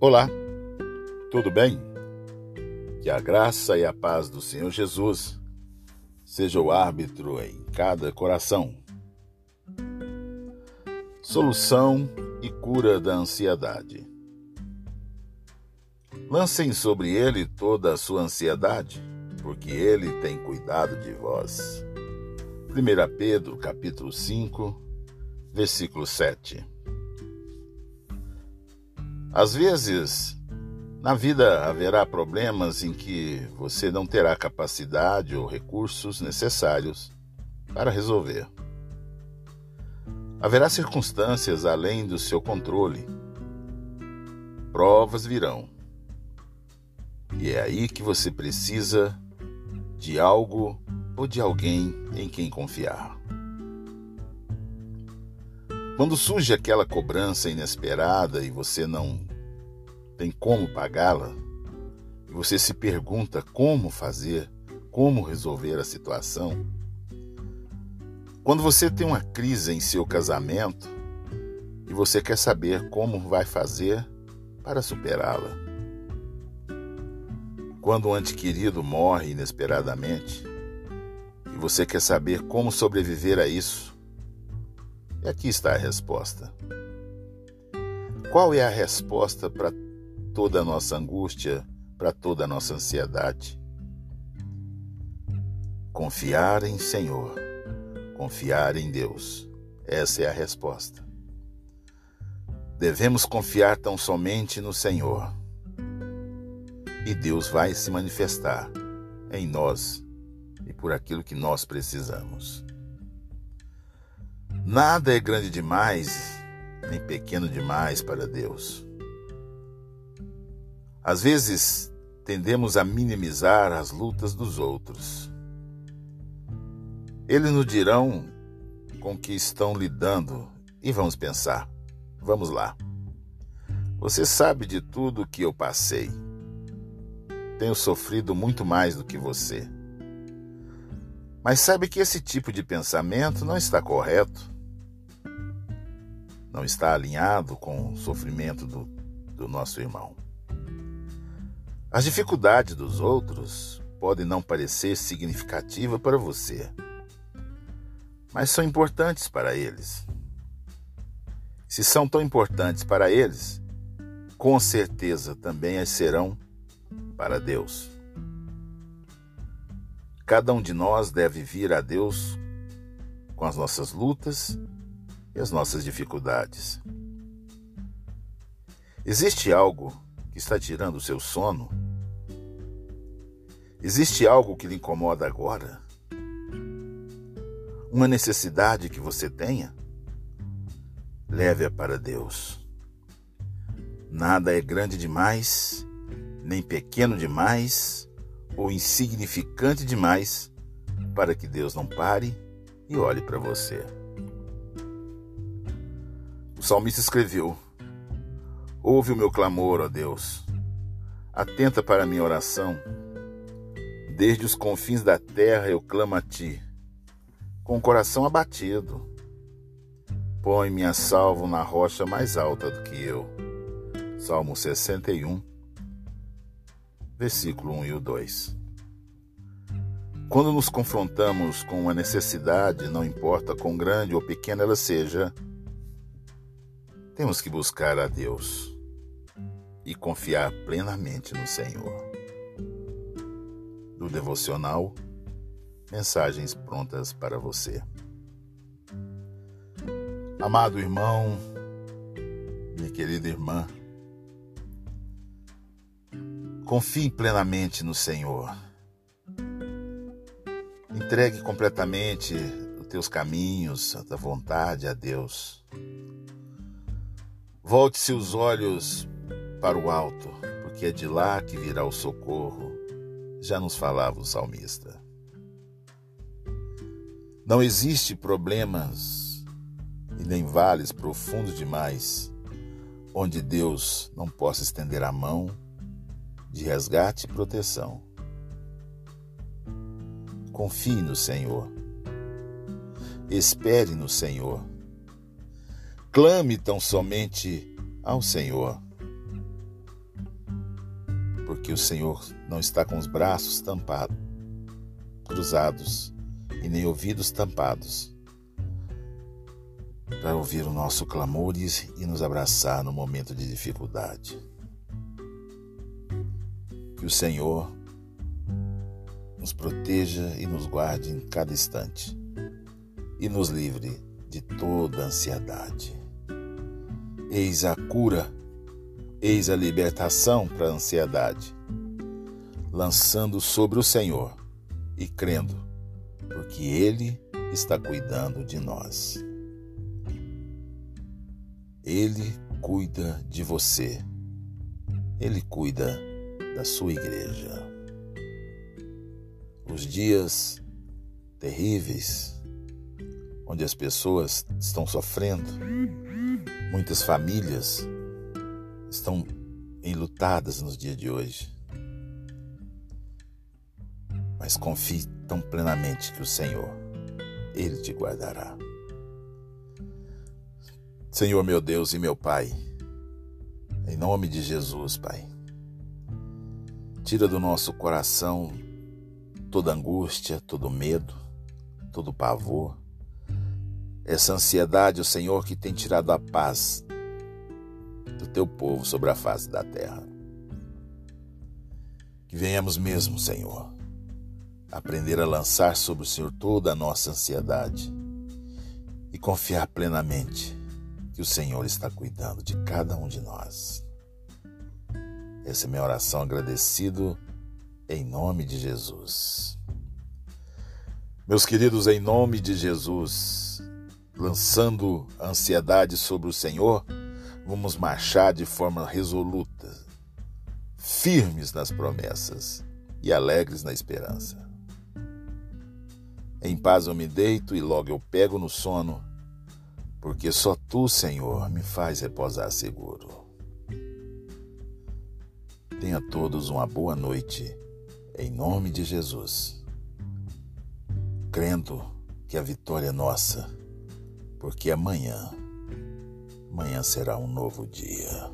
Olá, tudo bem? Que a graça e a paz do Senhor Jesus seja o árbitro em cada coração. Solução e cura da ansiedade. Lancem sobre ele toda a sua ansiedade, porque ele tem cuidado de vós. 1 Pedro, capítulo 5, versículo 7. Às vezes, na vida haverá problemas em que você não terá capacidade ou recursos necessários para resolver. Haverá circunstâncias além do seu controle. Provas virão. E é aí que você precisa de algo ou de alguém em quem confiar. Quando surge aquela cobrança inesperada e você não tem como pagá-la, e você se pergunta como fazer, como resolver a situação, quando você tem uma crise em seu casamento e você quer saber como vai fazer para superá-la, quando um ente querido morre inesperadamente e você quer saber como sobreviver a isso, aqui está a resposta. Qual é a resposta para toda a nossa angústia, para toda a nossa ansiedade? Confiar em Senhor, confiar em Deus. Essa é a resposta. Devemos confiar tão somente no Senhor. E Deus vai se manifestar em nós e por aquilo que nós precisamos. Nada é grande demais, nem pequeno demais para Deus. Às vezes, tendemos a minimizar as lutas dos outros. Eles nos dirão com que estão lidando e vamos pensar. Vamos lá. Você sabe de tudo que eu passei. Tenho sofrido muito mais do que você. Mas sabe que esse tipo de pensamento não está correto não está alinhado com o sofrimento do, do nosso irmão. As dificuldades dos outros podem não parecer significativas para você, mas são importantes para eles. Se são tão importantes para eles, com certeza também as serão para Deus. Cada um de nós deve vir a Deus com as nossas lutas e as nossas dificuldades. Existe algo que está tirando o seu sono? Existe algo que lhe incomoda agora? Uma necessidade que você tenha? Leve-a para Deus. Nada é grande demais, nem pequeno demais ou insignificante demais para que Deus não pare e olhe para você. O salmista escreveu: Ouve o meu clamor, ó Deus. Atenta para a minha oração. Desde os confins da terra eu clamo a ti, com o coração abatido. Põe-me a salvo na rocha mais alta do que eu. Salmo 61, versículo 1 e o 2. Quando nos confrontamos com uma necessidade, não importa quão grande ou pequena ela seja, temos que buscar a Deus e confiar plenamente no Senhor. Do devocional, mensagens prontas para você. Amado irmão, minha querida irmã, confie plenamente no Senhor. Entregue completamente os teus caminhos, a tua vontade a Deus. Volte seus olhos para o alto, porque é de lá que virá o socorro, já nos falava o salmista. Não existe problemas e nem vales profundos demais onde Deus não possa estender a mão de resgate e proteção. Confie no Senhor. Espere no Senhor clame tão somente ao Senhor. que o Senhor não está com os braços tampados, cruzados e nem ouvidos tampados para ouvir o nosso clamor e nos abraçar no momento de dificuldade. Que o Senhor nos proteja e nos guarde em cada instante e nos livre de toda ansiedade. Eis a cura, eis a libertação para a ansiedade, lançando sobre o Senhor e crendo, porque Ele está cuidando de nós. Ele cuida de você, Ele cuida da sua igreja. Os dias terríveis, onde as pessoas estão sofrendo, muitas famílias estão enlutadas nos dias de hoje. Mas confie tão plenamente que o Senhor, Ele te guardará. Senhor meu Deus e meu Pai, em nome de Jesus, Pai, tira do nosso coração toda angústia, todo medo, todo pavor, essa ansiedade, o Senhor, que tem tirado a paz do teu povo sobre a face da terra. Que venhamos mesmo, Senhor, aprender a lançar sobre o Senhor toda a nossa ansiedade e confiar plenamente que o Senhor está cuidando de cada um de nós. Essa é minha oração agradecido em nome de Jesus. Meus queridos, em nome de Jesus, lançando ansiedade sobre o Senhor, vamos marchar de forma resoluta, firmes nas promessas e alegres na esperança. Em paz eu me deito e logo eu pego no sono, porque só tu, Senhor, me faz repousar seguro. Tenha todos uma boa noite, em nome de Jesus, crendo que a vitória é nossa porque amanhã, amanhã será um novo dia.